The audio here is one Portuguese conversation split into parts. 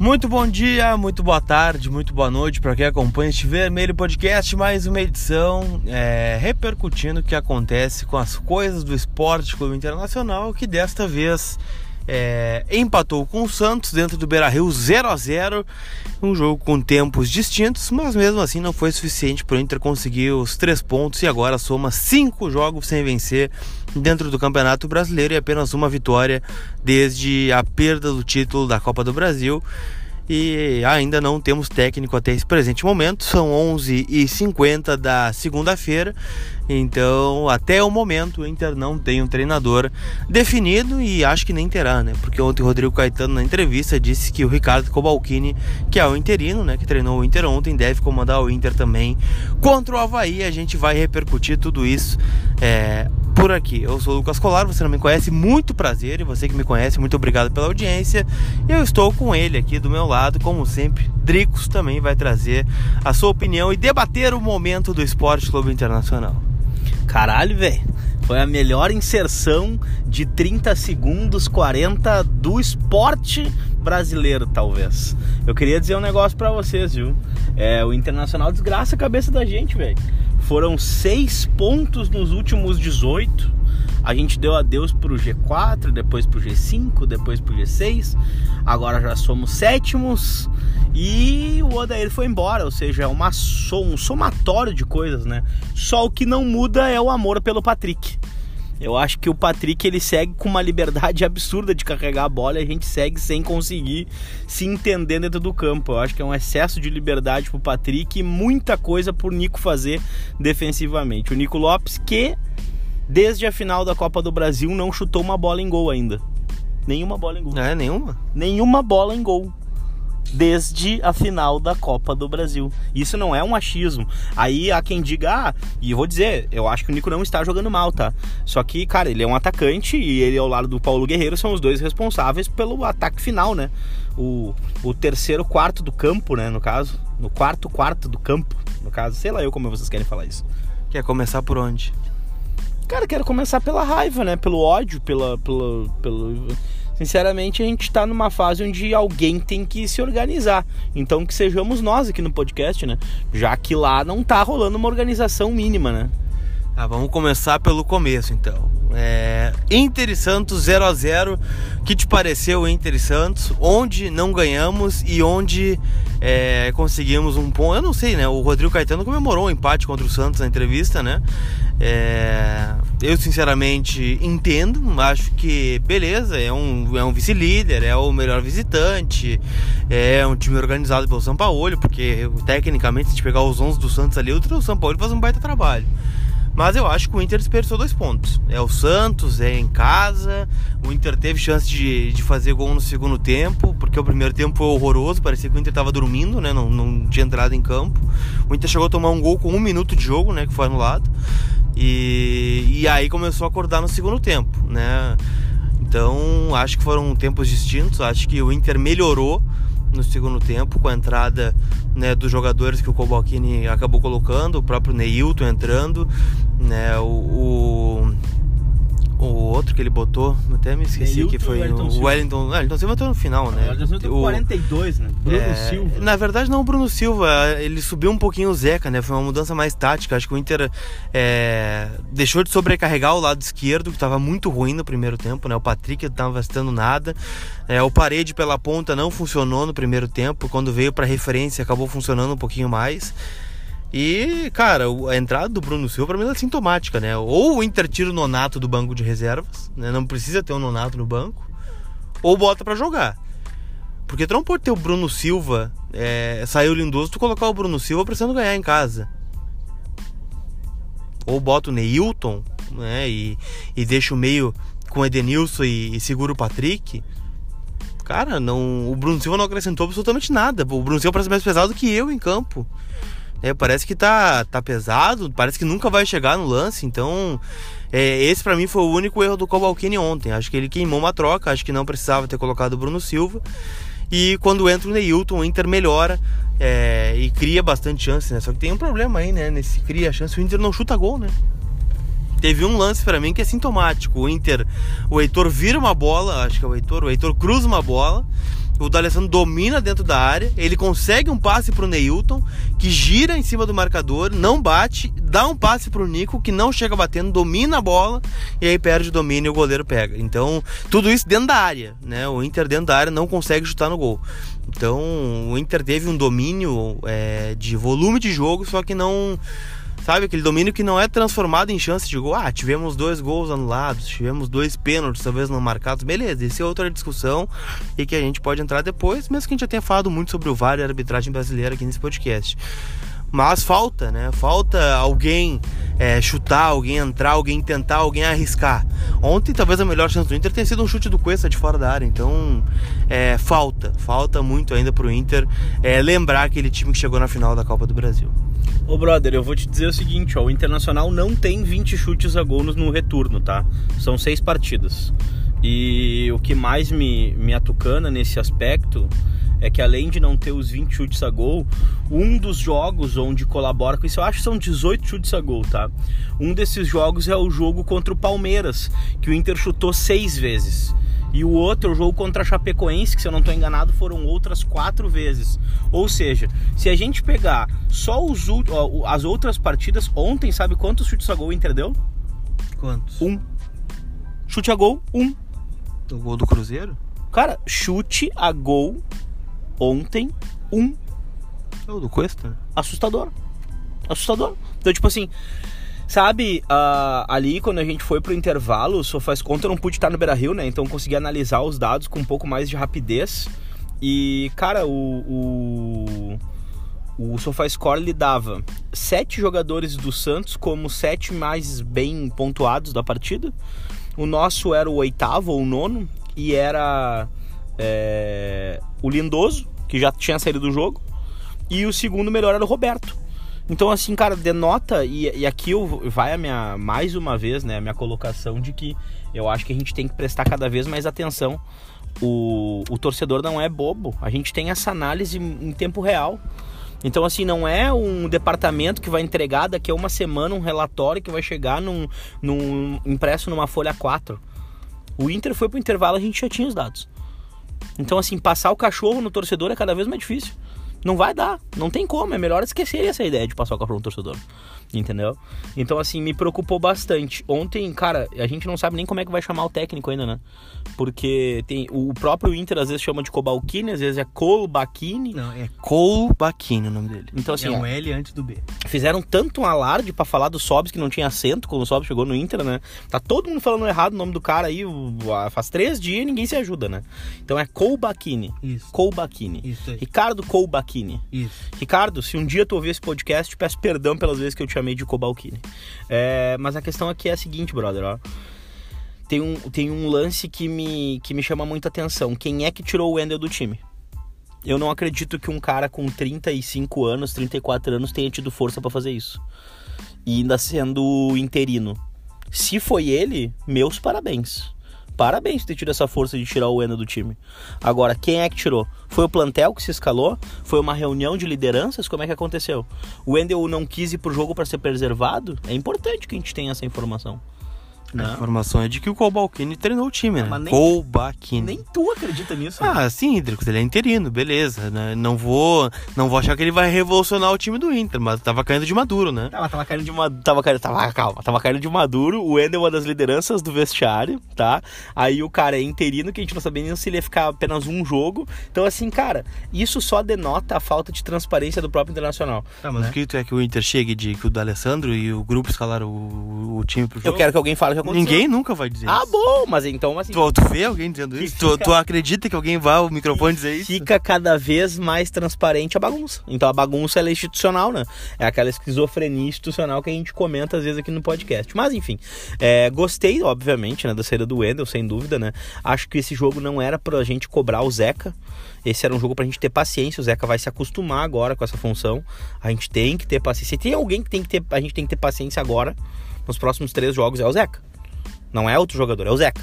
Muito bom dia, muito boa tarde, muito boa noite para quem acompanha este Vermelho Podcast, mais uma edição é, repercutindo o que acontece com as coisas do esporte clube internacional, que desta vez é, empatou com o Santos dentro do Beira Rio 0 a 0 um jogo com tempos distintos, mas mesmo assim não foi suficiente para o Inter conseguir os três pontos e agora soma cinco jogos sem vencer dentro do Campeonato Brasileiro e apenas uma vitória desde a perda do título da Copa do Brasil e ainda não temos técnico até esse presente momento. São 11h50 da segunda-feira, então até o momento o Inter não tem um treinador definido e acho que nem terá, né? Porque ontem o Rodrigo Caetano na entrevista disse que o Ricardo Cobalcini, que é o interino, né, que treinou o Inter ontem, deve comandar o Inter também contra o Havaí. A gente vai repercutir tudo isso é, por aqui. Eu sou o Lucas Colar, você não me conhece, muito prazer, e você que me conhece, muito obrigado pela audiência. Eu estou com ele aqui do meu lado, como sempre. Dricos também vai trazer a sua opinião e debater o momento do Esporte Clube Internacional. Caralho, velho. Foi a melhor inserção de 30 segundos, 40 do esporte brasileiro, talvez. Eu queria dizer um negócio para vocês, viu? É, o Internacional desgraça a cabeça da gente, velho. Foram seis pontos nos últimos 18. A gente deu adeus pro G4, depois pro G5, depois pro G6. Agora já somos sétimos. E o Odair foi embora, ou seja, é uma, um somatório de coisas, né? Só o que não muda é o amor pelo Patrick. Eu acho que o Patrick ele segue com uma liberdade absurda de carregar a bola e a gente segue sem conseguir se entender dentro do campo. Eu acho que é um excesso de liberdade pro Patrick e muita coisa por Nico fazer defensivamente. O Nico Lopes que desde a final da Copa do Brasil não chutou uma bola em gol ainda. Nenhuma bola em gol. É, nenhuma? Nenhuma bola em gol desde a final da Copa do Brasil. Isso não é um achismo. Aí há quem diga, ah, e vou dizer, eu acho que o Nico não está jogando mal, tá? Só que, cara, ele é um atacante e ele ao lado do Paulo Guerreiro são os dois responsáveis pelo ataque final, né? O, o terceiro quarto do campo, né, no caso. No quarto quarto do campo, no caso. Sei lá eu como vocês querem falar isso. Quer começar por onde? Cara, quero começar pela raiva, né? Pelo ódio, pela, pela, pelo sinceramente, a gente está numa fase onde alguém tem que se organizar. Então que sejamos nós aqui no podcast, né? Já que lá não tá rolando uma organização mínima, né? Ah, vamos começar pelo começo então. É, Inter e Santos 0 a 0 que te pareceu Inter e Santos? Onde não ganhamos e onde é, conseguimos um ponto? Eu não sei, né? O Rodrigo Caetano comemorou um empate contra o Santos na entrevista, né? É, eu sinceramente entendo, acho que beleza, é um, é um vice-líder, é o melhor visitante, é um time organizado pelo São Paulo, porque tecnicamente, se a gente pegar os 11 do Santos ali, o São Paulo faz um baita trabalho. Mas eu acho que o Inter desperdiçou dois pontos. É o Santos, é em casa. O Inter teve chance de, de fazer gol no segundo tempo, porque o primeiro tempo foi horroroso. Parecia que o Inter estava dormindo, né? Não, não tinha entrado em campo. O Inter chegou a tomar um gol com um minuto de jogo, né? Que foi anulado. E, e aí começou a acordar no segundo tempo, né? Então acho que foram tempos distintos. Acho que o Inter melhorou no segundo tempo com a entrada né, dos jogadores que o Cobalcini acabou colocando, o próprio Neilton entrando, né, o, o o outro que ele botou, até me esqueci Neilton, que foi Wellington o Silva. Wellington. Ah, Wellington Silva entrou no final, né? O Wellington Silva o 42, né? Bruno é, Silva. Na verdade, não o Bruno Silva. Ele subiu um pouquinho o Zeca, né? Foi uma mudança mais tática. Acho que o Inter é, deixou de sobrecarregar o lado esquerdo, que estava muito ruim no primeiro tempo, né? O Patrick não estava estando nada. É, o parede pela ponta não funcionou no primeiro tempo. Quando veio para referência, acabou funcionando um pouquinho mais. E, cara, a entrada do Bruno Silva pra mim é sintomática, né? Ou o Inter tira o Nonato do banco de reservas, né? Não precisa ter o um Nonato no banco. Ou bota para jogar. Porque tu não pode ter o Bruno Silva, é, saiu lindoso, tu colocar o Bruno Silva precisando ganhar em casa. Ou bota o Neilton, né? E, e deixa o meio com o Edenilson e, e segura o Patrick. Cara, não, o Bruno Silva não acrescentou absolutamente nada. O Bruno Silva parece mais pesado que eu em campo. É, parece que tá, tá pesado, parece que nunca vai chegar no lance, então é, esse para mim foi o único erro do Cobalcini ontem. Acho que ele queimou uma troca, acho que não precisava ter colocado o Bruno Silva. E quando entra o Neilton, o Inter melhora é, e cria bastante chance, né? Só que tem um problema aí, né? Nesse cria chance, o Inter não chuta gol, né? Teve um lance para mim que é sintomático. O Inter, o Heitor vira uma bola, acho que é o Heitor, o Heitor cruza uma bola o D'Alessandro domina dentro da área, ele consegue um passe pro Neilton, que gira em cima do marcador, não bate, dá um passe pro Nico, que não chega batendo, domina a bola, e aí perde o domínio e o goleiro pega. Então, tudo isso dentro da área, né? O Inter dentro da área não consegue chutar no gol. Então, o Inter teve um domínio é, de volume de jogo, só que não Sabe, aquele domínio que não é transformado em chance de gol. Ah, tivemos dois gols anulados, tivemos dois pênaltis, talvez não marcados. Beleza, isso é outra discussão e que a gente pode entrar depois, mesmo que a gente já tenha falado muito sobre o VAR e a arbitragem brasileira aqui nesse podcast. Mas falta, né? Falta alguém é, chutar, alguém entrar, alguém tentar, alguém arriscar. Ontem, talvez a melhor chance do Inter tenha sido um chute do Cuesta de fora da área. Então, é, falta, falta muito ainda pro Inter é, lembrar aquele time que chegou na final da Copa do Brasil. Ô brother, eu vou te dizer o seguinte, ó, o Internacional não tem 20 chutes a gol no retorno, tá? São seis partidas. E o que mais me, me atucana nesse aspecto é que além de não ter os 20 chutes a gol, um dos jogos onde colabora com isso, eu acho que são 18 chutes a gol, tá? Um desses jogos é o jogo contra o Palmeiras, que o Inter chutou seis vezes. E o outro, o jogo contra a Chapecoense, que se eu não estou enganado, foram outras quatro vezes. Ou seja, se a gente pegar só os, as outras partidas, ontem, sabe quantos chutes a gol o Inter deu? Quantos? Um. Chute a gol, um. O gol do Cruzeiro? Cara, chute a gol ontem, um. O do Cuesta? Assustador. Assustador. Então, tipo assim, sabe, uh, ali quando a gente foi pro intervalo, o Sofaz Conta eu não pude estar no Beira Rio, né? Então consegui analisar os dados com um pouco mais de rapidez. E, cara, o. o... O SofaScore lhe dava sete jogadores do Santos como sete mais bem pontuados da partida. O nosso era o oitavo ou o nono e era é, o Lindoso, que já tinha saído do jogo, e o segundo melhor era o Roberto. Então, assim, cara, denota, e, e aqui eu, vai a minha, mais uma vez, né, a minha colocação de que eu acho que a gente tem que prestar cada vez mais atenção. O, o torcedor não é bobo, a gente tem essa análise em tempo real. Então, assim, não é um departamento que vai entregar daqui a uma semana um relatório que vai chegar num, num impresso numa folha 4. O Inter foi pro intervalo, a gente já tinha os dados. Então, assim, passar o cachorro no torcedor é cada vez mais difícil. Não vai dar, não tem como. É melhor esquecer essa ideia de passar o cachorro no torcedor entendeu? Então, assim, me preocupou bastante. Ontem, cara, a gente não sabe nem como é que vai chamar o técnico ainda, né? Porque tem o próprio Inter às vezes chama de Cobalcini, às vezes é Colbachini. Não, é Colbachini o nome dele. Então, assim, é um L antes do B. Fizeram tanto um alarde para falar do Sobs que não tinha acento quando o Sobs chegou no Inter, né? Tá todo mundo falando errado o nome do cara aí, faz três dias e ninguém se ajuda, né? Então é Colbachini. Isso. Colbachini. Isso aí. Ricardo Colbachini. Isso. Ricardo, se um dia tu ouvir esse podcast, peço perdão pelas vezes que eu te chamei de Cobalcini. É, mas a questão aqui é a seguinte, brother, ó. Tem um, tem um lance que me, que me chama muita atenção. Quem é que tirou o Wendel do time? Eu não acredito que um cara com 35 anos, 34 anos tenha tido força para fazer isso. E ainda sendo interino. Se foi ele, meus parabéns parabéns ter tido essa força de tirar o Ena do time. Agora, quem é que tirou? Foi o plantel que se escalou? Foi uma reunião de lideranças? Como é que aconteceu? O Wendel não quis ir pro jogo para ser preservado? É importante que a gente tenha essa informação. Não. A informação é de que o Colbalcini treinou o time, né? nem, Colbalcini. Nem tu acredita nisso. Ah, né? sim, Dricos, ele é interino, beleza. Né? Não vou não vou achar que ele vai revolucionar o time do Inter, mas tava caindo de maduro, né? Tava, tava caindo de maduro. Tava caindo, tava, calma, tava caindo de maduro. O Ender é uma das lideranças do vestiário, tá? Aí o cara é interino, que a gente não sabia nem se ele ia ficar apenas um jogo. Então, assim, cara, isso só denota a falta de transparência do próprio Internacional. Tá, mas né? o que tu é que o Inter chegue de que o D'Alessandro e o grupo escalaram o, o time pro jogo? Eu quero que alguém fale que aconteceu. Ninguém nunca vai dizer ah, isso. Ah, bom, mas então assim. Tu, tu vê alguém dizendo isso? Tu, tu, acredita que alguém vai ao microfone dizer isso? Fica cada vez mais transparente a bagunça. Então a bagunça é institucional, né? É aquela esquizofrenia institucional que a gente comenta às vezes aqui no podcast. Mas enfim, é, gostei, obviamente, né, da saída do Wendel, sem dúvida, né? Acho que esse jogo não era pra gente cobrar o Zeca. Esse era um jogo pra gente ter paciência. O Zeca vai se acostumar agora com essa função. A gente tem que ter paciência. Se tem alguém que tem que ter, a gente tem que ter paciência agora, nos próximos três jogos, é o Zeca. Não é outro jogador, é o Zeca.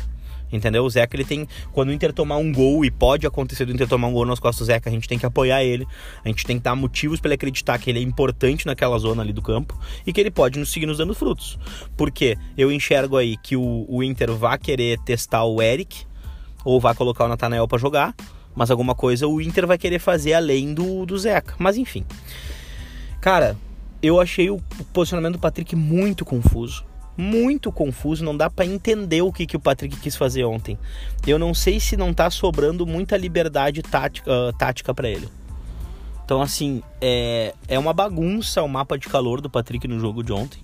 Entendeu? O Zeca ele tem. Quando o Inter tomar um gol, e pode acontecer do Inter tomar um gol nas costas do Zeca, a gente tem que apoiar ele. A gente tem que dar motivos para ele acreditar que ele é importante naquela zona ali do campo e que ele pode nos seguir nos dando frutos. Porque eu enxergo aí que o, o Inter vai querer testar o Eric, ou vai colocar o Natanael para jogar, Mas alguma coisa o Inter vai querer fazer além do, do Zeca. Mas enfim. Cara, eu achei o posicionamento do Patrick muito confuso. Muito confuso, não dá para entender o que, que o Patrick quis fazer ontem. Eu não sei se não tá sobrando muita liberdade tática, uh, tática para ele. Então, assim, é, é uma bagunça o mapa de calor do Patrick no jogo de ontem.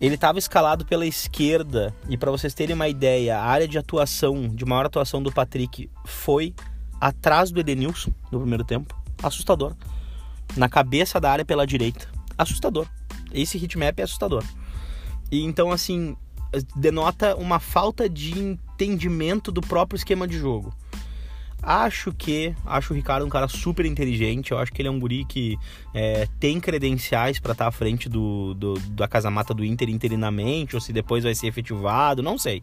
Ele estava escalado pela esquerda e para vocês terem uma ideia, a área de atuação, de maior atuação do Patrick foi atrás do Edenilson no primeiro tempo. Assustador. Na cabeça da área pela direita. Assustador. Esse hitmap é assustador. E então assim, denota uma falta de entendimento do próprio esquema de jogo. Acho que, acho o Ricardo um cara super inteligente. Eu acho que ele é um guri que é, tem credenciais para estar tá à frente do, do, da casa-mata do Inter interinamente, ou se depois vai ser efetivado, não sei.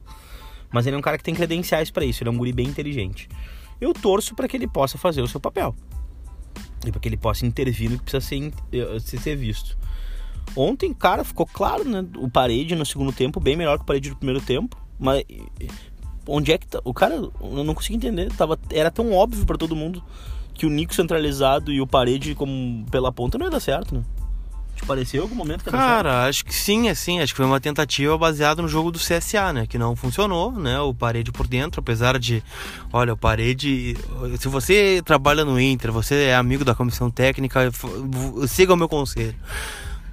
Mas ele é um cara que tem credenciais para isso. Ele é um guri bem inteligente. Eu torço para que ele possa fazer o seu papel e para que ele possa intervir no que precisa ser, eh, ser visto. Ontem, cara, ficou claro, né? O parede no segundo tempo, bem melhor que o parede do primeiro tempo. Mas onde é que tá? O cara, eu não consigo entender. Tava, era tão óbvio para todo mundo que o Nico centralizado e o parede como pela ponta não ia dar certo, né? Te pareceu algum momento que Cara, acho que sim, assim. Acho que foi uma tentativa baseada no jogo do CSA, né? Que não funcionou, né? O parede por dentro, apesar de. Olha, o parede. Se você trabalha no Inter, você é amigo da comissão técnica, siga o meu conselho.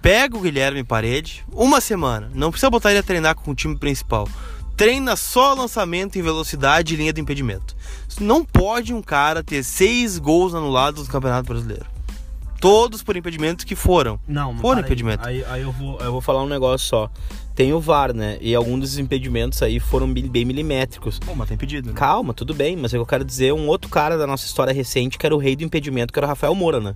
Pega o Guilherme Parede, uma semana. Não precisa botar ele a treinar com o time principal treina só lançamento em velocidade e linha de impedimento. Não pode um cara ter seis gols anulados no Campeonato Brasileiro. Todos por impedimentos que foram. Não, foram impedimentos. Aí, aí, eu, vou, eu vou falar um negócio só. Tem o VAR, né? E alguns dos impedimentos aí foram bem milimétricos. Pô, mas tá impedido, né? Calma, tudo bem, mas eu quero dizer um outro cara da nossa história recente que era o rei do impedimento, que era o Rafael Moura, né?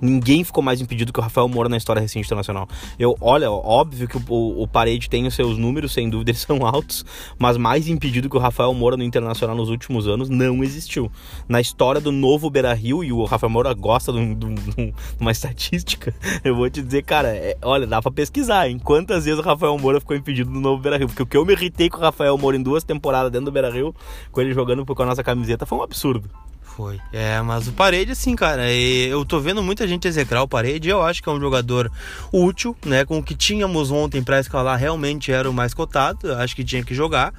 Ninguém ficou mais impedido que o Rafael Moura na história recente internacional. Eu, olha, óbvio que o, o, o Parede tem os seus números, sem dúvida, eles são altos, mas mais impedido que o Rafael Moura no internacional nos últimos anos não existiu. Na história do novo Beira Rio, e o Rafael Moura gosta de, de, de uma estatística, eu vou te dizer, cara, é, olha, dá pra pesquisar, hein? Quantas vezes o Rafael Moura ficou impedido no novo Beira Rio? Porque o que eu me irritei com o Rafael Moura em duas temporadas dentro do Beira Rio, com ele jogando com a nossa camiseta, foi um absurdo. Foi. É, mas o Parede, assim, cara, eu tô vendo muita gente execrar o Parede. Eu acho que é um jogador útil, né? Com o que tínhamos ontem para escalar, realmente era o mais cotado. Acho que tinha que jogar.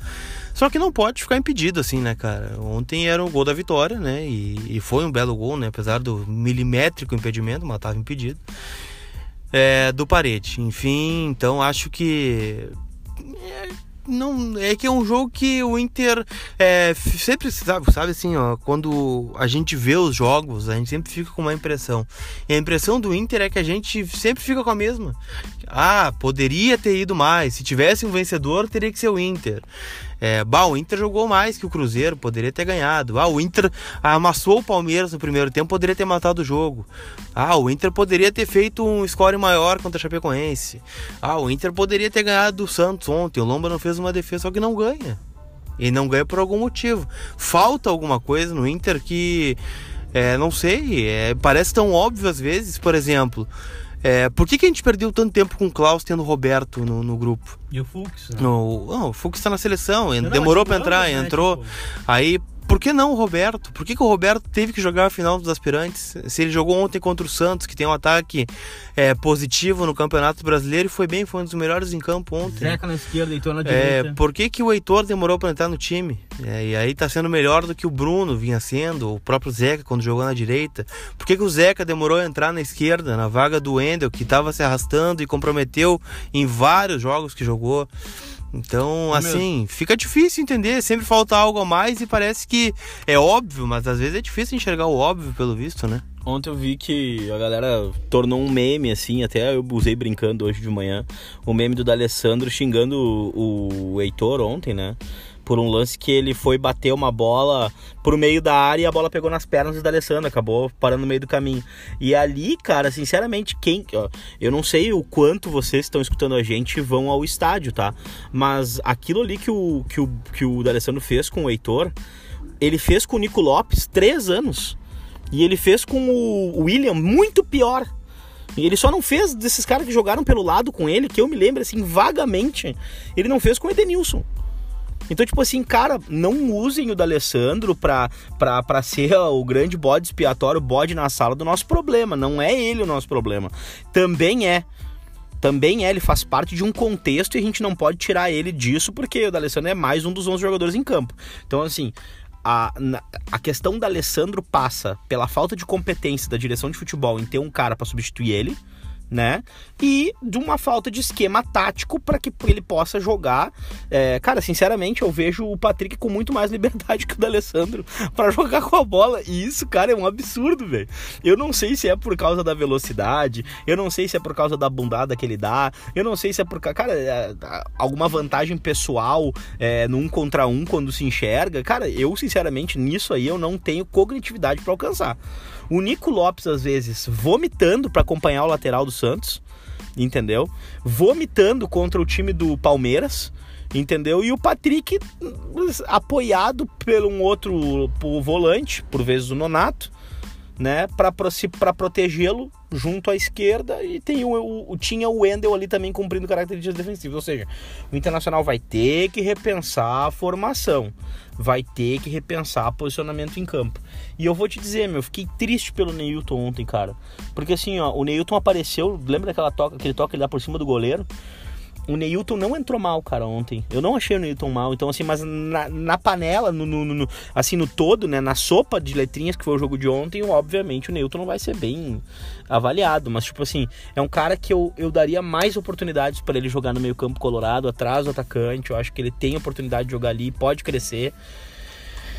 Só que não pode ficar impedido, assim, né, cara? Ontem era o gol da vitória, né? E, e foi um belo gol, né? Apesar do milimétrico impedimento, mas tava impedido. É, do Parede. Enfim, então acho que. É, não é que é um jogo que o Inter é, sempre sabe, sabe assim, ó, quando a gente vê os jogos, a gente sempre fica com uma impressão. E a impressão do Inter é que a gente sempre fica com a mesma. Ah, poderia ter ido mais. Se tivesse um vencedor, teria que ser o Inter. É, bah, o Inter jogou mais que o Cruzeiro, poderia ter ganhado. Ah, o Inter amassou o Palmeiras no primeiro tempo, poderia ter matado o jogo. Ah, o Inter poderia ter feito um score maior contra a Chapecoense. Ah, o Inter poderia ter ganhado do Santos ontem. O Lomba não fez uma defesa, só que não ganha. E não ganha por algum motivo. Falta alguma coisa no Inter que, é, não sei, é, parece tão óbvio às vezes. Por exemplo, é, por que, que a gente perdeu tanto tempo com o Klaus tendo o Roberto no, no grupo? E o Fux? Né? No, não, o Fux tá na seleção, não, demorou para entrar, né, entrou. Tipo... Aí por que não o Roberto? Por que, que o Roberto teve que jogar a final dos aspirantes? Se ele jogou ontem contra o Santos, que tem um ataque é, positivo no Campeonato Brasileiro e foi bem, foi um dos melhores em campo ontem. Zeca na esquerda, Heitor na é, direita. Por que, que o Heitor demorou para entrar no time? É, e aí tá sendo melhor do que o Bruno vinha sendo, o próprio Zeca quando jogou na direita. Por que, que o Zeca demorou a entrar na esquerda, na vaga do Wendel, que estava se arrastando e comprometeu em vários jogos que jogou? Então, é assim, mesmo. fica difícil entender, sempre falta algo a mais e parece que é óbvio, mas às vezes é difícil enxergar o óbvio pelo visto, né? Ontem eu vi que a galera tornou um meme, assim, até eu usei brincando hoje de manhã, o meme do D'Alessandro xingando o, o Heitor ontem, né? Por um lance que ele foi bater uma bola pro meio da área e a bola pegou nas pernas do Alessandro, acabou parando no meio do caminho. E ali, cara, sinceramente, quem. Ó, eu não sei o quanto vocês estão escutando a gente vão ao estádio, tá? Mas aquilo ali que o, que o, que o D'Alessandro fez com o Heitor, ele fez com o Nico Lopes três anos. E ele fez com o William muito pior. Ele só não fez desses caras que jogaram pelo lado com ele, que eu me lembro assim vagamente, ele não fez com o Edenilson. Então, tipo assim, cara, não usem o D'Alessandro pra, pra, pra ser o grande bode expiatório, o bode na sala do nosso problema. Não é ele o nosso problema. Também é. Também é, ele faz parte de um contexto e a gente não pode tirar ele disso, porque o D'Alessandro é mais um dos 11 jogadores em campo. Então, assim, a, a questão da Alessandro passa pela falta de competência da direção de futebol em ter um cara para substituir ele né? E de uma falta de esquema tático para que ele possa jogar. É, cara, sinceramente, eu vejo o Patrick com muito mais liberdade que o D'Alessandro para jogar com a bola. E isso, cara, é um absurdo, velho. Eu não sei se é por causa da velocidade, eu não sei se é por causa da bundada que ele dá, eu não sei se é por cara, é, alguma vantagem pessoal é, no um contra um quando se enxerga. Cara, eu, sinceramente, nisso aí eu não tenho cognitividade para alcançar. O Nico Lopes, às vezes, vomitando para acompanhar o lateral do Santos, entendeu? Vomitando contra o time do Palmeiras, entendeu? E o Patrick apoiado por um outro volante, por vezes o Nonato, né, para protegê-lo junto à esquerda e tem o, o, tinha o Wendel ali também cumprindo características defensivas, ou seja, o Internacional vai ter que repensar a formação, vai ter que repensar posicionamento em campo. E eu vou te dizer, meu, eu fiquei triste pelo Neilton ontem, cara, porque assim, ó, o Neilton apareceu, lembra daquela toca, aquele toque ele dá por cima do goleiro? O Neilton não entrou mal, cara, ontem. Eu não achei o Neilton mal. Então, assim, mas na, na panela, no, no, no, assim, no todo, né? Na sopa de letrinhas que foi o jogo de ontem, obviamente o Neilton não vai ser bem avaliado. Mas, tipo assim, é um cara que eu, eu daria mais oportunidades para ele jogar no meio campo colorado, atrás do atacante. Eu acho que ele tem oportunidade de jogar ali, pode crescer.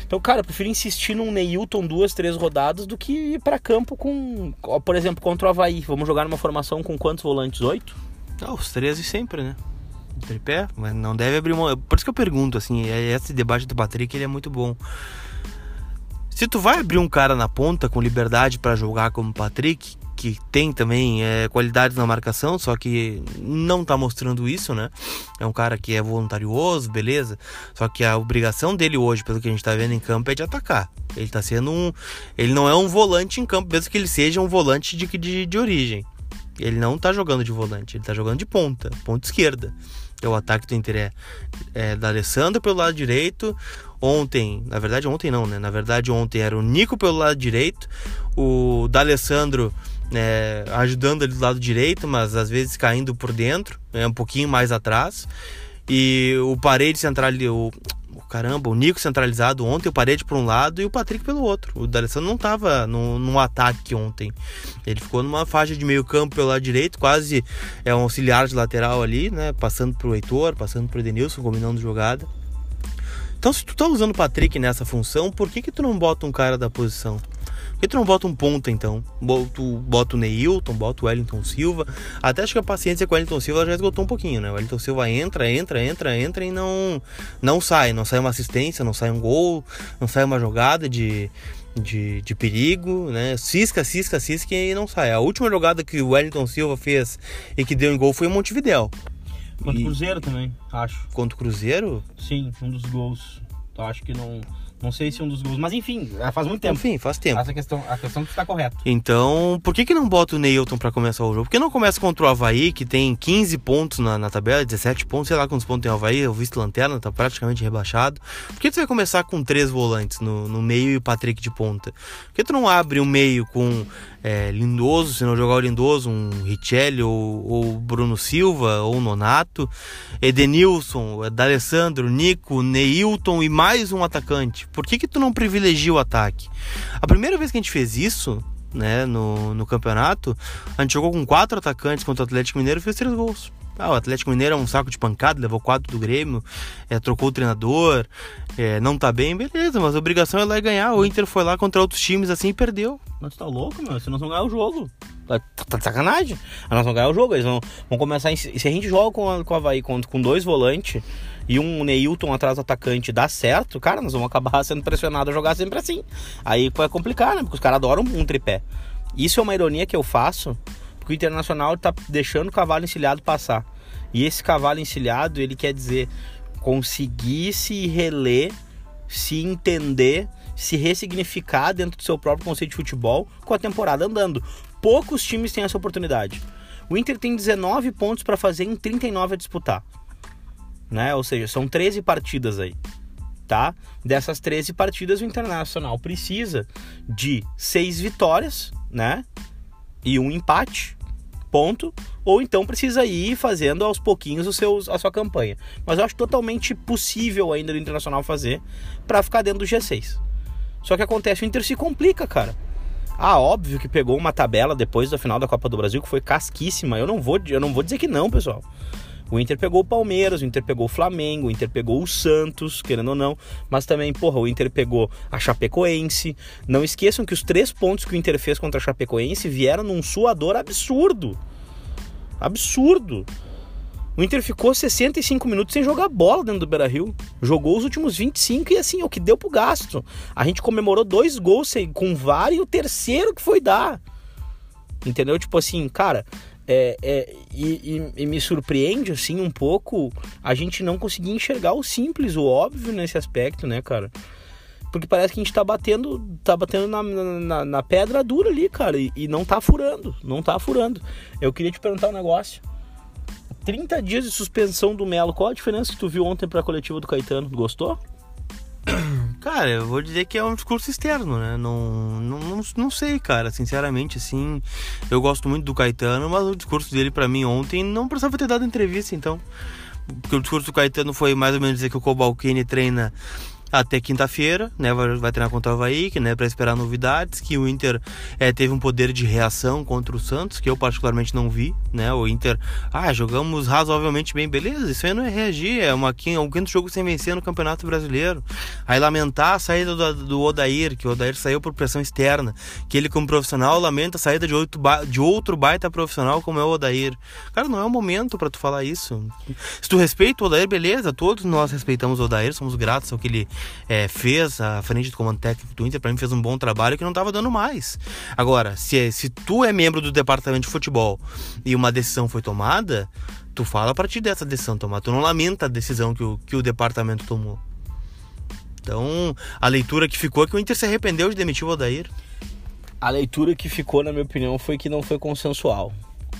Então, cara, eu prefiro insistir num Neilton duas, três rodadas do que ir para campo com, por exemplo, contra o Havaí. Vamos jogar numa formação com quantos volantes? Oito? Ah, os 13 sempre, né? O tripé, mas não deve abrir mão. Por isso que eu pergunto, assim, é, esse debate do Patrick ele é muito bom. Se tu vai abrir um cara na ponta com liberdade para jogar como Patrick, que tem também é, qualidades na marcação, só que não tá mostrando isso, né? É um cara que é voluntarioso, beleza? Só que a obrigação dele hoje, pelo que a gente tá vendo em campo, é de atacar. Ele tá sendo um. Ele não é um volante em campo, mesmo que ele seja um volante de, de, de origem. Ele não tá jogando de volante, ele tá jogando de ponta, ponta esquerda. É o ataque do Inter é, é da Alessandro pelo lado direito. Ontem, na verdade ontem não, né? Na verdade ontem era o Nico pelo lado direito, o D'Alessandro é, ajudando ali do lado direito, mas às vezes caindo por dentro, é um pouquinho mais atrás. E o parede central, o, caramba, o Nico centralizado ontem, o Parede por um lado e o Patrick pelo outro. O D'Alessandro não estava no ataque ontem. Ele ficou numa faixa de meio campo pelo lado direito, quase é um auxiliar de lateral ali, né? Passando pro Heitor, passando pro Edenilson, combinando jogada. Então, se tu tá usando o Patrick nessa função, por que que tu não bota um cara da posição? Por que tu não bota um ponta então? Tu bota o Neilton, bota o Wellington Silva. Até acho que a paciência com o Wellington Silva já esgotou um pouquinho, né? O Wellington Silva entra, entra, entra, entra e não, não sai. Não sai uma assistência, não sai um gol, não sai uma jogada de, de, de perigo, né? Cisca, cisca, cisca e não sai. A última jogada que o Wellington Silva fez e que deu em gol foi o Montevidéu. Contra o Cruzeiro também, acho. Contra o Cruzeiro? Sim, um dos gols. Eu acho que não. Não sei se um dos gols, mas enfim, faz muito tempo. Enfim, faz tempo. Essa questão, a questão que está correta. Então, por que, que não bota o Neilton para começar o jogo? Por que não começa contra o Havaí, que tem 15 pontos na, na tabela, 17 pontos, sei lá quantos pontos tem o Havaí, o vice-lanterna, tá praticamente rebaixado. Por que tu vai começar com três volantes no, no meio e o Patrick de ponta? Por que tu não abre um meio com é, Lindoso, se não jogar o Lindoso, um Richelli ou, ou Bruno Silva ou Nonato, Edenilson, D'Alessandro, Nico, Neilton e mais um atacante. Por que que tu não privilegia o ataque? A primeira vez que a gente fez isso, né, no, no campeonato, a gente jogou com quatro atacantes contra o Atlético Mineiro e fez três gols. Ah, o Atlético Mineiro é um saco de pancada, levou quatro do Grêmio, é, trocou o treinador, é, não tá bem, beleza, mas a obrigação é lá e ganhar. O Inter foi lá contra outros times assim e perdeu. Mas tá louco, meu? Se nós vamos ganhar o jogo. Tá, tá de sacanagem. Nós vamos ganhar o jogo. Eles vão, vão começar. Em, se a gente joga com, a, com o Havaí com, com dois volantes e um Neilton atrás do atacante dá certo, cara, nós vamos acabar sendo pressionados a jogar sempre assim. Aí vai complicar, né? Porque os caras adoram um tripé. Isso é uma ironia que eu faço, o Internacional tá deixando o cavalo encilhado passar. E esse cavalo encilhado, ele quer dizer conseguir se reler, se entender, se ressignificar dentro do seu próprio conceito de futebol com a temporada andando. Poucos times têm essa oportunidade. O Inter tem 19 pontos para fazer em 39 a disputar. né? Ou seja, são 13 partidas aí, tá? Dessas 13 partidas, o Internacional precisa de seis vitórias, né? E um empate, ponto. Ou então precisa ir fazendo aos pouquinhos os seus, a sua campanha. Mas eu acho totalmente possível ainda do Internacional fazer para ficar dentro do G6. Só que acontece, o Inter se complica, cara. Ah, óbvio que pegou uma tabela depois da final da Copa do Brasil que foi casquíssima. Eu não vou, eu não vou dizer que não, pessoal. O Inter pegou o Palmeiras, o Inter pegou o Flamengo, o Inter pegou o Santos, querendo ou não, mas também, porra, o Inter pegou a Chapecoense. Não esqueçam que os três pontos que o Inter fez contra a Chapecoense vieram num suador absurdo. Absurdo. O Inter ficou 65 minutos sem jogar bola dentro do Beira Rio. Jogou os últimos 25 e assim, é o que deu pro gasto. A gente comemorou dois gols com VAR e o terceiro que foi dar. Entendeu? Tipo assim, cara, é, é, e, e, e, me surpreende, assim, um pouco a gente não conseguir enxergar o simples, o óbvio nesse aspecto, né, cara? Porque parece que a gente tá batendo, tá batendo na, na, na pedra dura ali, cara, e, e, não tá furando, não tá furando. Eu queria te perguntar um negócio. 30 dias de suspensão do Melo, qual a diferença que tu viu ontem pra coletiva do Caetano? Gostou? Cara, eu vou dizer que é um discurso externo, né? Não, não, não, não, sei, cara. Sinceramente, assim, eu gosto muito do Caetano, mas o discurso dele para mim ontem não precisava ter dado entrevista, então. Porque o discurso do Caetano foi mais ou menos dizer que o Cobalcini treina até quinta-feira, né? Vai, vai treinar contra o Havaí, que, né, para esperar novidades, que o Inter é, teve um poder de reação contra o Santos, que eu particularmente não vi, né? O Inter, ah, jogamos razoavelmente bem, beleza, isso aí não é reagir, é uma, um quinto jogo sem vencer no Campeonato Brasileiro. Aí lamentar a saída do, do Odair, que o Odair saiu por pressão externa, que ele como profissional lamenta a saída de outro, de outro baita profissional como é o Odair. Cara, não é o momento para tu falar isso. Se tu respeita o Odair, beleza, todos nós respeitamos o Odair, somos gratos ao que ele é, fez à frente do comando técnico do Inter, para mim fez um bom trabalho que não estava dando mais. Agora, se, se tu é membro do departamento de futebol e uma decisão foi tomada, tu fala a partir dessa decisão tomada. Tu não lamenta a decisão que o, que o departamento tomou. Então, a leitura que ficou é que o Inter se arrependeu de demitir o Odair. A leitura que ficou, na minha opinião, foi que não foi consensual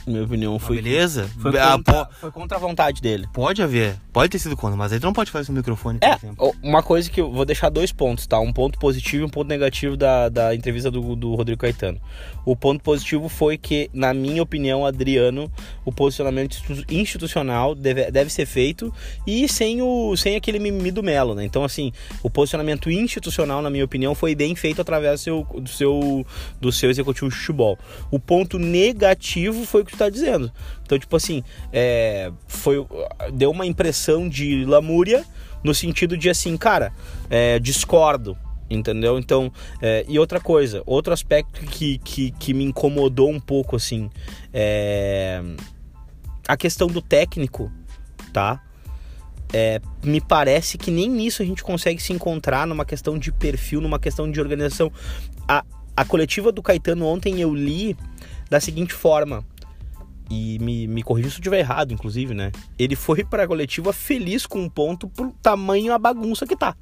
minha opinião foi. Ah, beleza? Foi contra, foi contra, a vontade dele. Pode haver, pode ter sido contra, mas tu não pode fazer o microfone, por é, exemplo. Uma coisa que eu vou deixar dois pontos, tá? Um ponto positivo e um ponto negativo da, da entrevista do, do Rodrigo Caetano. O ponto positivo foi que, na minha opinião, Adriano, o posicionamento institucional deve, deve ser feito e sem, o, sem aquele mimimi do Melo, né? Então, assim, o posicionamento institucional, na minha opinião, foi bem feito através do seu, do seu, do seu executivo de futebol. O ponto negativo foi o que tá dizendo. Então, tipo assim, é, foi, deu uma impressão de lamúria no sentido de assim, cara, é, discordo, entendeu? Então, é, e outra coisa, outro aspecto que, que, que me incomodou um pouco, assim, é a questão do técnico, tá? É, me parece que nem nisso a gente consegue se encontrar numa questão de perfil, numa questão de organização. A, a coletiva do Caetano ontem eu li da seguinte forma: e me, me corrija se eu estiver errado, inclusive, né? Ele foi para a coletiva feliz com um ponto pro tamanho a bagunça que tá.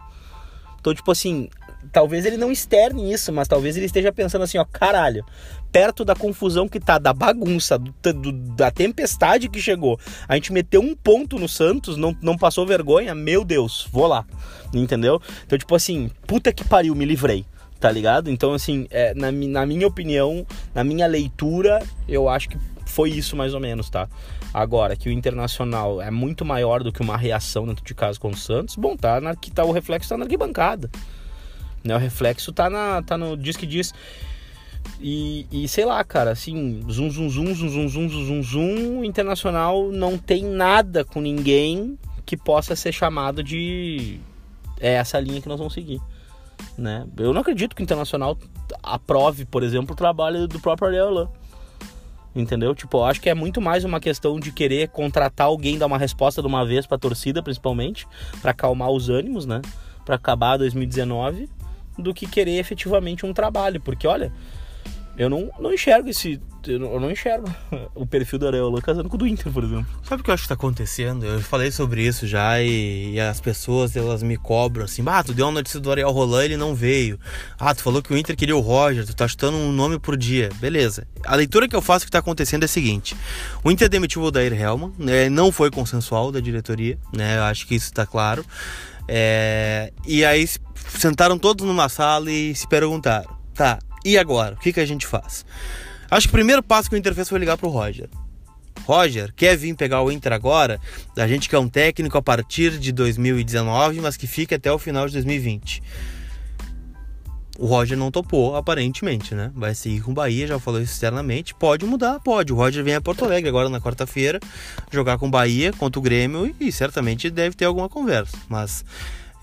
Então, tipo assim, talvez ele não externe isso, mas talvez ele esteja pensando assim, ó, caralho, perto da confusão que tá, da bagunça, do, do, da tempestade que chegou, a gente meteu um ponto no Santos, não, não passou vergonha, meu Deus, vou lá, entendeu? Então, tipo assim, puta que pariu, me livrei tá ligado? Então, assim, é, na, na minha opinião, na minha leitura, eu acho que foi isso mais ou menos, tá? Agora, que o Internacional é muito maior do que uma reação dentro de casa com o Santos, bom, tá, na, que tá o reflexo tá na arquibancada. Né? O reflexo tá, na, tá no diz que diz. E, e sei lá, cara, assim, zum, zum, zum, zum, zum, zum, zum, zum, o Internacional não tem nada com ninguém que possa ser chamado de é essa linha que nós vamos seguir. Né? Eu não acredito que o Internacional aprove, por exemplo, o trabalho do próprio Ariel Entendeu? Tipo, eu acho que é muito mais uma questão de querer contratar alguém, dar uma resposta de uma vez pra torcida, principalmente, para acalmar os ânimos, né? Para acabar 2019, do que querer efetivamente um trabalho. Porque, olha, eu não, não enxergo esse, eu não enxergo o perfil do Areola casando com o do Inter, por exemplo. Sabe o que eu acho que tá acontecendo? Eu falei sobre isso já e, e as pessoas elas me cobram assim: ah, tu deu uma notícia do Ariel Roland ele não veio. Ah, tu falou que o Inter queria o Roger, tu tá chutando um nome por dia. Beleza. A leitura que eu faço que tá acontecendo é a seguinte: o Inter demitiu o Odair Helman, né, não foi consensual da diretoria, né? Eu acho que isso tá claro. É, e aí sentaram todos numa sala e se perguntaram: tá, e agora? O que, que a gente faz? Acho que o primeiro passo que o Inter fez foi ligar pro Roger. Roger, quer vir pegar o Inter agora? A gente quer um técnico a partir de 2019, mas que fique até o final de 2020. O Roger não topou, aparentemente, né? Vai seguir com o Bahia, já falou isso externamente. Pode mudar, pode. O Roger vem a Porto Alegre agora na quarta-feira, jogar com o Bahia contra o Grêmio e certamente deve ter alguma conversa. Mas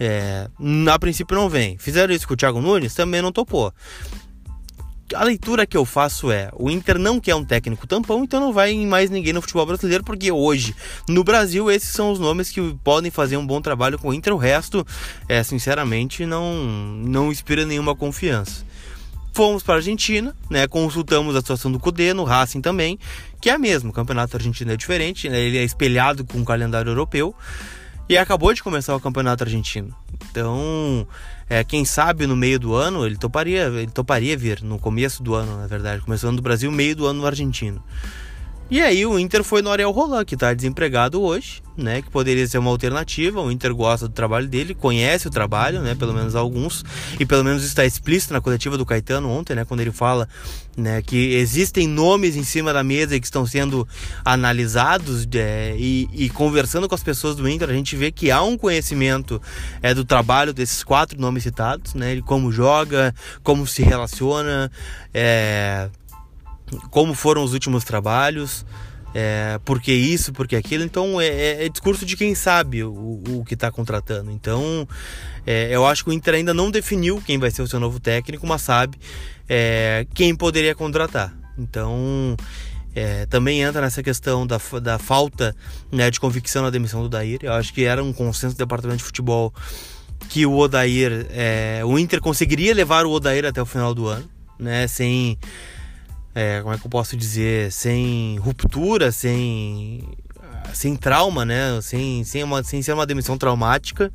é, a princípio não vem. Fizeram isso com o Thiago Nunes, também não topou a leitura que eu faço é: o Inter não quer um técnico tampão, então não vai em mais ninguém no futebol brasileiro, porque hoje, no Brasil, esses são os nomes que podem fazer um bom trabalho com o Inter. O resto, é, sinceramente, não, não inspira nenhuma confiança. Fomos para a Argentina, né, consultamos a situação do Cudê, no Racing também, que é a mesma. O campeonato argentino é diferente, né, ele é espelhado com o calendário europeu. E acabou de começar o campeonato argentino. Então, é, quem sabe no meio do ano ele toparia, ele toparia vir no começo do ano, na verdade, começando do Brasil, meio do ano no argentino. E aí o Inter foi no Ariel Roland, que está desempregado hoje, né? Que poderia ser uma alternativa. O Inter gosta do trabalho dele, conhece o trabalho, né? Pelo menos alguns. E pelo menos está explícito na coletiva do Caetano ontem, né? Quando ele fala né, que existem nomes em cima da mesa que estão sendo analisados é, e, e, conversando com as pessoas do Inter, a gente vê que há um conhecimento é, do trabalho desses quatro nomes citados, né? Como joga, como se relaciona, é como foram os últimos trabalhos, é, por que isso, por que aquilo. Então é, é, é discurso de quem sabe o, o que está contratando. Então é, eu acho que o Inter ainda não definiu quem vai ser o seu novo técnico, mas sabe é, quem poderia contratar. Então é, também entra nessa questão da, da falta né, de convicção na demissão do Dair. Eu acho que era um consenso do departamento de futebol que o Odair, é, o Inter conseguiria levar o Odair até o final do ano, né, sem é, como é que eu posso dizer, sem ruptura, sem sem trauma, né? Sem, sem, uma, sem ser uma demissão traumática.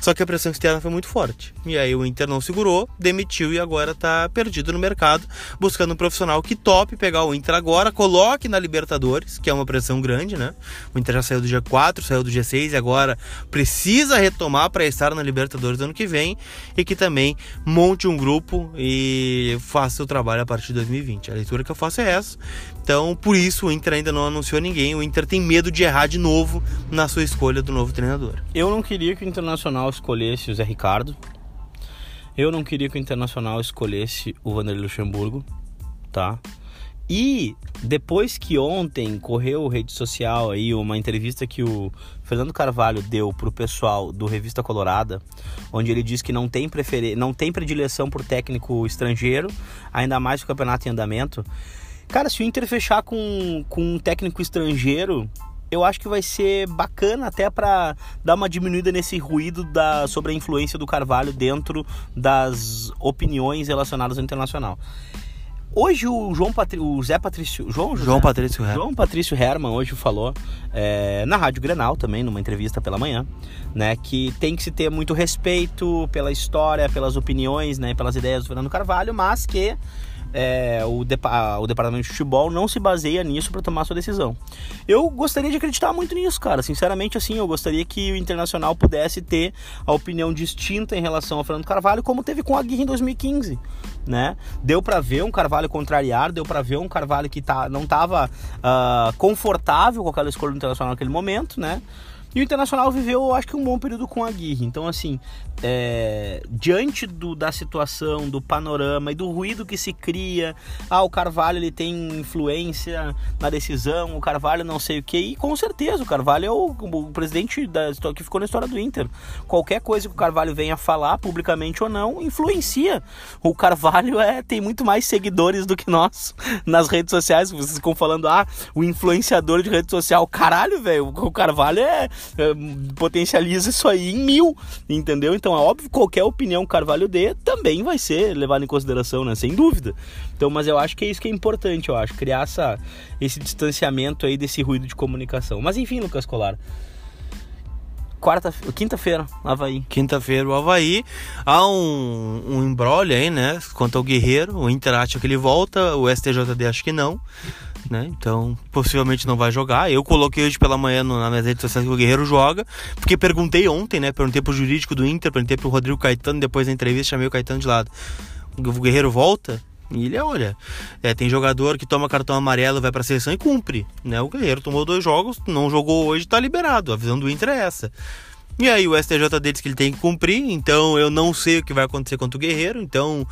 Só que a pressão externa foi muito forte. E aí o Inter não segurou, demitiu e agora tá perdido no mercado, buscando um profissional que tope pegar o Inter agora, coloque na Libertadores, que é uma pressão grande, né? O Inter já saiu do G4, saiu do G6 e agora precisa retomar para estar na Libertadores do ano que vem e que também monte um grupo e faça o trabalho a partir de 2020. A leitura que eu faço é essa. Então, por isso o Inter ainda não anunciou ninguém. O Inter tem medo de errar de novo na sua escolha do novo treinador. Eu não queria que o Internacional escolhesse o Zé Ricardo. Eu não queria que o Internacional escolhesse o Vanderlei Luxemburgo, tá? E depois que ontem correu rede social aí uma entrevista que o Fernando Carvalho deu pro pessoal do Revista Colorada, onde ele diz que não tem prefer... não tem predileção por técnico estrangeiro, ainda mais o campeonato em andamento. Cara, se o Inter fechar com, com um técnico estrangeiro, eu acho que vai ser bacana até para dar uma diminuída nesse ruído da, sobre a influência do Carvalho dentro das opiniões relacionadas ao internacional. Hoje o João Patri... o Zé Patrício, João, José? João Patrício Herman. João Patrício Herman hoje falou é, na Rádio Grenal também, numa entrevista pela manhã, né, que tem que se ter muito respeito pela história, pelas opiniões, né, pelas ideias do Fernando Carvalho, mas que é, o, o departamento de futebol não se baseia nisso para tomar sua decisão. Eu gostaria de acreditar muito nisso, cara. Sinceramente, assim, eu gostaria que o Internacional pudesse ter a opinião distinta em relação ao Fernando Carvalho, como teve com a Aguirre em 2015. Né? Deu para ver um Carvalho contrariado, deu para ver um Carvalho que tá, não estava uh, ah, confortável com aquela escolha do Internacional naquele momento, né? E o Internacional viveu, acho que, um bom período com a Aguirre. Então, assim, é, diante do, da situação, do panorama e do ruído que se cria, ah, o Carvalho ele tem influência na decisão, o Carvalho não sei o que, e com certeza o Carvalho é o, o presidente da, que ficou na história do Inter. Qualquer coisa que o Carvalho venha falar, publicamente ou não, influencia. O Carvalho é, tem muito mais seguidores do que nós nas redes sociais. Vocês ficam falando, ah, o influenciador de rede social, caralho, velho, o Carvalho é, potencializa isso aí em mil, entendeu? Então é óbvio que qualquer opinião Carvalho dê também vai ser levada em consideração, né? Sem dúvida. Então, mas eu acho que é isso que é importante, eu acho, criar essa, esse distanciamento aí desse ruído de comunicação. Mas enfim, Lucas Colar quarta, quinta-feira, Havaí. Quinta-feira, o Havaí. Há um, um embrolho aí, né? Quanto ao Guerreiro. O Inter acha que ele volta, o STJD acha que não. Né? Então, possivelmente não vai jogar. Eu coloquei hoje pela manhã no, nas minhas redes sociais que o Guerreiro joga, porque perguntei ontem, né? Perguntei pro jurídico do Inter, perguntei pro Rodrigo Caetano, depois da entrevista chamei o Caetano de lado. O Guerreiro volta? E ele olha, é, tem jogador que toma cartão amarelo, vai para a seleção e cumpre, né? O Guerreiro tomou dois jogos, não jogou hoje, tá liberado. A visão do Inter é essa. E aí o STJ diz que ele tem que cumprir, então eu não sei o que vai acontecer contra o Guerreiro, então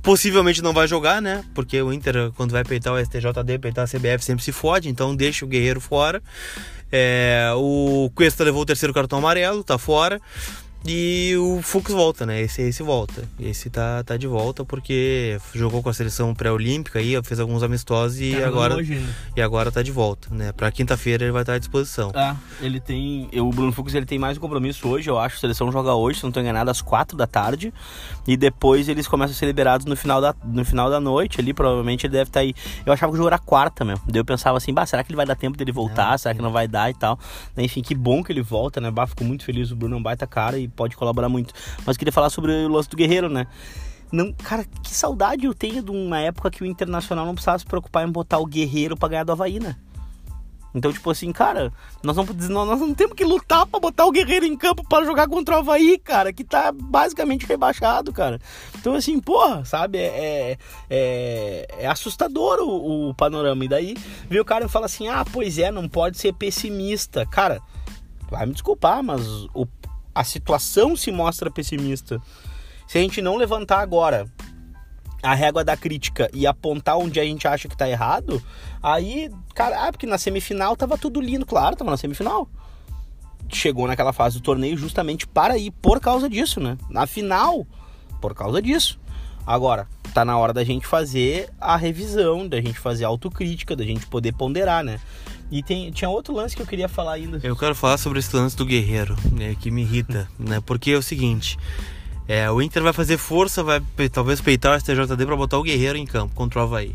possivelmente não vai jogar, né? Porque o Inter, quando vai peitar o STJD, peitar a CBF, sempre se fode, então deixa o Guerreiro fora. É, o Cuesta levou o terceiro cartão amarelo, tá fora. E o Fux volta, né? Esse esse volta. Esse tá, tá de volta porque jogou com a seleção pré-olímpica aí, fez alguns amistosos e tá agora e agora tá de volta, né? Para quinta-feira ele vai estar à disposição. Ah, ele tem, o Bruno Fux ele tem mais um compromisso hoje, eu acho. A seleção joga hoje, se não tô enganado, às quatro da tarde e depois eles começam a ser liberados no final da, no final da noite ali, provavelmente ele deve estar tá aí. Eu achava que o jogo era quarta, meu. Daí eu pensava assim, bah, será que ele vai dar tempo dele voltar? Não, será que não vai dar e tal? Enfim, que bom que ele volta, né? Bah, fico muito feliz, o Bruno é um baita cara e pode colaborar muito. Mas queria falar sobre o lance do Guerreiro, né? Não, cara, que saudade eu tenho de uma época que o Internacional não precisava se preocupar em botar o Guerreiro pra ganhar do Havaí, né? Então, tipo assim, cara, nós não, nós não temos que lutar para botar o Guerreiro em campo para jogar contra o Havaí, cara, que tá basicamente rebaixado, cara. Então, assim, porra, sabe, é, é, é, é assustador o, o, panorama. E daí, vê o cara e fala assim: ah, pois é, não pode ser pessimista. Cara, vai me desculpar, mas o a situação se mostra pessimista. Se a gente não levantar agora a régua da crítica e apontar onde a gente acha que tá errado, aí, cara, ah, porque na semifinal tava tudo lindo, claro, tava na semifinal. Chegou naquela fase do torneio justamente para ir por causa disso, né? Na final, por causa disso. Agora, tá na hora da gente fazer a revisão, da gente fazer a autocrítica, da gente poder ponderar, né? E tem, tinha outro lance que eu queria falar ainda. Eu quero falar sobre esse lance do Guerreiro, né, que me irrita, né? Porque é o seguinte, é, o Inter vai fazer força, vai talvez peitar o STJD para botar o Guerreiro em campo contra o Havaí.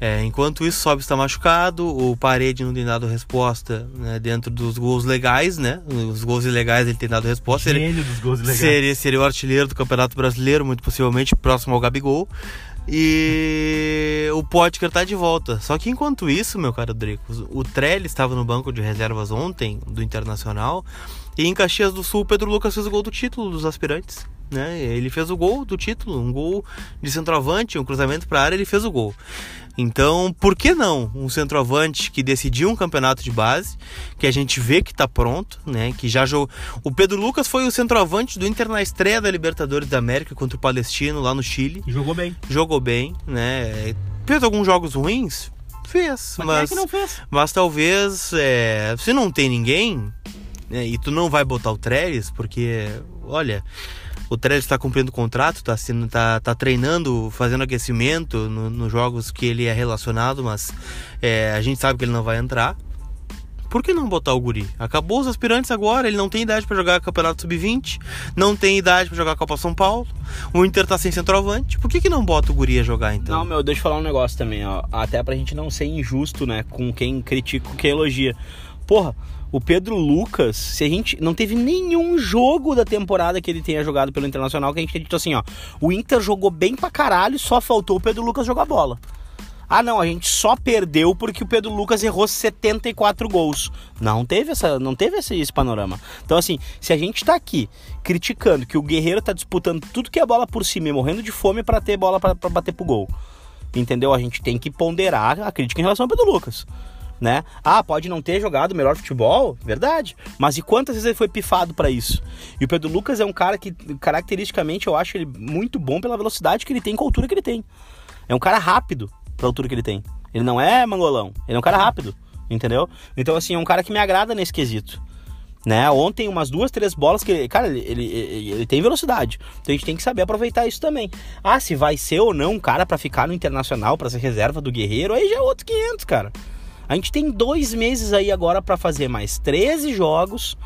É, enquanto isso, Sobe está machucado, o Parede não tem dado resposta né, dentro dos gols legais, né? Os gols ilegais ele tem dado resposta. Gênio dos gols ilegais. Seria, seria o artilheiro do Campeonato Brasileiro, muito possivelmente próximo ao Gabigol. E o Potker tá de volta. Só que enquanto isso, meu caro Drico, o Trelli estava no banco de reservas ontem do Internacional. E em Caxias do Sul, Pedro Lucas fez o gol do título dos aspirantes. Né? Ele fez o gol do título, um gol de centroavante, um cruzamento para área, ele fez o gol. Então, por que não um centroavante que decidiu um campeonato de base, que a gente vê que está pronto, né? Que já jogou. O Pedro Lucas foi o centroavante do Inter na estreia da Libertadores da América contra o Palestino lá no Chile. Jogou bem. Jogou bem, né? Fez alguns jogos ruins, fez, mas, mas, é que não fez? mas talvez é, se não tem ninguém né, e tu não vai botar o Trellis, porque olha, o Trellis está cumprindo o contrato, está tá, tá treinando, fazendo aquecimento nos no jogos que ele é relacionado, mas é, a gente sabe que ele não vai entrar. Por que não botar o Guri? Acabou os aspirantes agora, ele não tem idade para jogar Campeonato Sub-20, não tem idade para jogar Copa São Paulo. O Inter tá sem centroavante. Por que, que não bota o Guri a jogar então? Não, meu, deixa eu falar um negócio também, ó. Até pra gente não ser injusto, né, com quem critica, com quem elogia. Porra, o Pedro Lucas, se a gente não teve nenhum jogo da temporada que ele tenha jogado pelo Internacional que a gente tenha dito assim, ó, o Inter jogou bem pra caralho, só faltou o Pedro Lucas jogar bola. Ah, não, a gente só perdeu porque o Pedro Lucas errou 74 gols. Não teve essa, não teve esse, esse panorama. Então assim, se a gente tá aqui criticando que o Guerreiro tá disputando tudo que é bola por cima, e morrendo de fome para ter bola para bater pro gol. Entendeu? A gente tem que ponderar a crítica em relação ao Pedro Lucas né? Ah, pode não ter jogado melhor futebol, verdade. Mas e quantas vezes ele foi pifado para isso? E o Pedro Lucas é um cara que, caracteristicamente, eu acho ele muito bom pela velocidade que ele tem com a altura que ele tem. É um cara rápido pela altura que ele tem. Ele não é mangolão, ele é um cara rápido, entendeu? Então, assim, é um cara que me agrada nesse quesito. Né? Ontem, umas duas, três bolas que, cara, ele, ele, ele, tem velocidade. Então a gente tem que saber aproveitar isso também. Ah, se vai ser ou não um cara para ficar no internacional, para ser reserva do Guerreiro, aí já é outro 500, cara. A gente tem dois meses aí agora para fazer mais 13 jogos,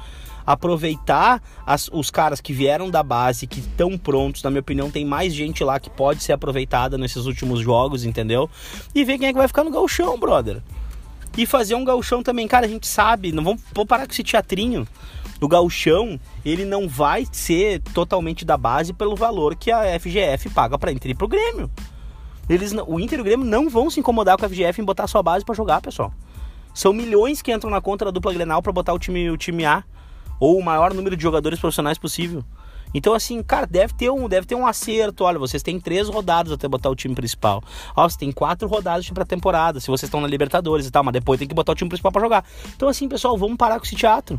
aproveitar as, os caras que vieram da base, que estão prontos. Na minha opinião, tem mais gente lá que pode ser aproveitada nesses últimos jogos, entendeu? E ver quem é que vai ficar no galchão, brother. E fazer um galchão também, cara, a gente sabe, não vamos, vamos parar com esse teatrinho. O galchão, ele não vai ser totalmente da base pelo valor que a FGF paga para Inter e pro Grêmio. Eles, o Inter e o Grêmio não vão se incomodar com a FGF em botar sua base para jogar, pessoal. São milhões que entram na conta da dupla Grenal para botar o time, o time A ou o maior número de jogadores profissionais possível. Então, assim, cara, deve ter um, deve ter um acerto. Olha, vocês têm três rodadas até botar o time principal. Ó, você tem quatro rodadas pra temporada, se vocês estão na Libertadores e tal, mas depois tem que botar o time principal para jogar. Então, assim, pessoal, vamos parar com esse teatro.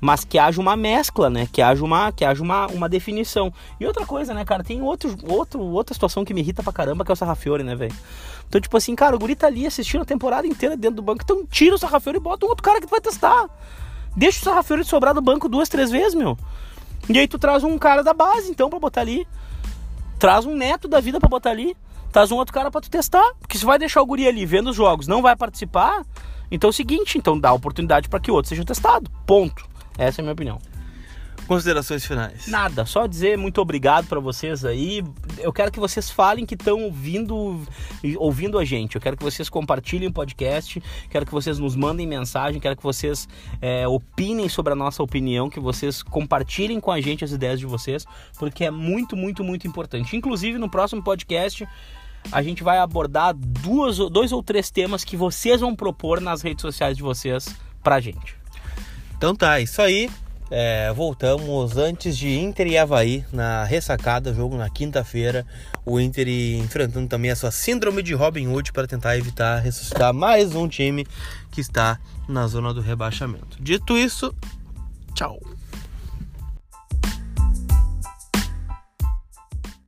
Mas que haja uma mescla, né? Que haja uma, que haja uma, uma definição. E outra coisa, né, cara? Tem outro, outro, outra situação que me irrita pra caramba, que é o Sarrafiore, né, velho? Então, tipo assim, cara, o Guri tá ali assistindo a temporada inteira dentro do banco. Então, tira o Sarrafiore e bota um outro cara que tu vai testar. Deixa o Sarrafiore sobrar do banco duas, três vezes, meu. E aí tu traz um cara da base, então, pra botar ali. Traz um neto da vida pra botar ali. Traz um outro cara pra tu testar. Porque se vai deixar o guri ali vendo os jogos, não vai participar, então é o seguinte, então dá oportunidade para que outros sejam testados. Ponto. Essa é a minha opinião. Considerações finais. Nada, só dizer muito obrigado para vocês aí. Eu quero que vocês falem que estão ouvindo, ouvindo a gente. Eu quero que vocês compartilhem o podcast. Quero que vocês nos mandem mensagem. Quero que vocês é, opinem sobre a nossa opinião. Que vocês compartilhem com a gente as ideias de vocês, porque é muito, muito, muito importante. Inclusive no próximo podcast a gente vai abordar duas, dois ou três temas que vocês vão propor nas redes sociais de vocês pra gente. Então tá, isso aí. É, voltamos antes de Inter e Havaí na ressacada, jogo na quinta-feira. O Inter enfrentando também a sua síndrome de Robin Hood para tentar evitar ressuscitar mais um time que está na zona do rebaixamento. Dito isso, tchau.